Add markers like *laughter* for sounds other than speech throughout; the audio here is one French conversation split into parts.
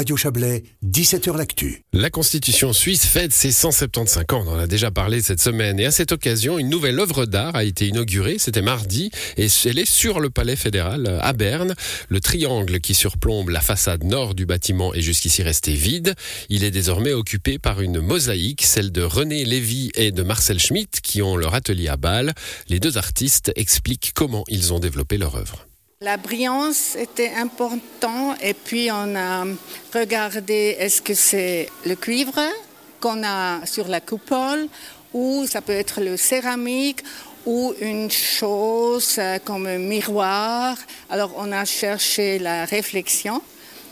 Radio Chablais, 17h L'Actu. La Constitution suisse fête ses 175 ans. On en a déjà parlé cette semaine. Et à cette occasion, une nouvelle œuvre d'art a été inaugurée. C'était mardi. Et elle est sur le Palais fédéral à Berne. Le triangle qui surplombe la façade nord du bâtiment est jusqu'ici resté vide. Il est désormais occupé par une mosaïque, celle de René Lévy et de Marcel Schmitt, qui ont leur atelier à Bâle. Les deux artistes expliquent comment ils ont développé leur œuvre. La brillance était important et puis on a regardé est-ce que c'est le cuivre qu'on a sur la coupole ou ça peut être le céramique ou une chose comme un miroir. Alors on a cherché la réflexion.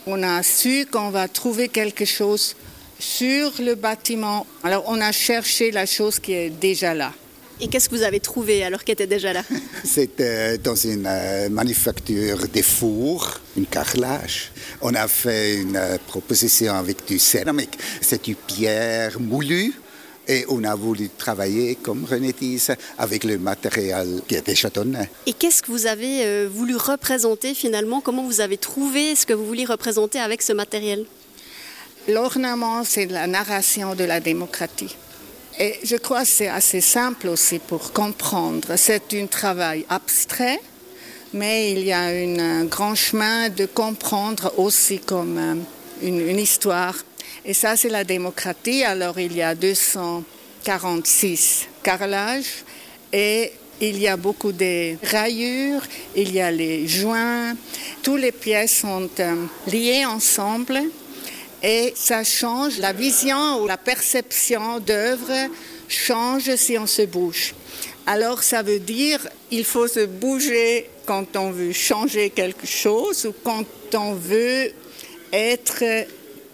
On a su qu'on va trouver quelque chose sur le bâtiment. Alors on a cherché la chose qui est déjà là. Et qu'est-ce que vous avez trouvé alors qu'elle était déjà là? *laughs* C'était dans une euh, manufacture des fours, une carrelage. On a fait une euh, proposition avec du céramique. C'est du pierre moulue. Et on a voulu travailler, comme René dit, avec le matériel qui était châtonnais. Et qu'est-ce que vous avez euh, voulu représenter finalement? Comment vous avez trouvé ce que vous vouliez représenter avec ce matériel? L'ornement, c'est la narration de la démocratie. Et je crois que c'est assez simple aussi pour comprendre. C'est un travail abstrait, mais il y a un grand chemin de comprendre aussi comme euh, une, histoire. Et ça, c'est la démocratie. Alors, il y a 246 carrelages et il y a beaucoup de rayures, il y a les joints. Toutes les pièces sont euh, liées ensemble et ça change la vision ou la perception d'œuvre change si on se bouge. Alors ça veut dire il faut se bouger quand on veut changer quelque chose ou quand on veut être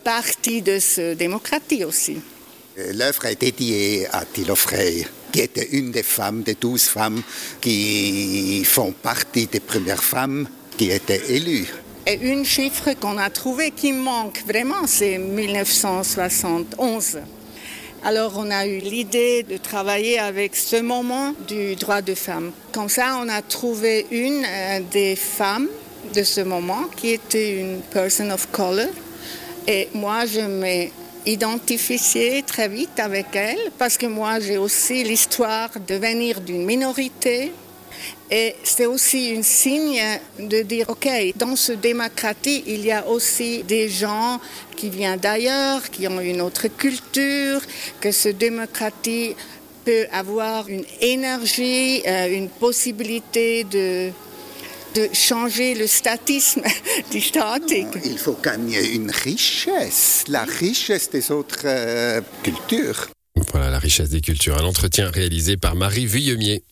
partie de ce démocratie aussi. L'œuvre est dédiée à Thilo Frey, qui était une des femmes, des douze femmes qui font partie des premières femmes qui étaient élues. Et une chiffre qu'on a trouvé qui manque vraiment, c'est 1971. Alors on a eu l'idée de travailler avec ce moment du droit de femme. Comme ça, on a trouvé une euh, des femmes de ce moment qui était une person of color. Et moi, je m'ai identifié très vite avec elle parce que moi, j'ai aussi l'histoire de venir d'une minorité et c'est aussi un signe de dire, OK, dans ce démocratie, il y a aussi des gens qui viennent d'ailleurs, qui ont une autre culture, que ce démocratie peut avoir une énergie, euh, une possibilité de, de changer le statisme *laughs* du statique. Il faut gagner une richesse, la richesse des autres euh, cultures. Voilà la richesse des cultures. Un entretien réalisé par Marie Vuillemier.